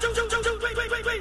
冲冲冲冲追追追追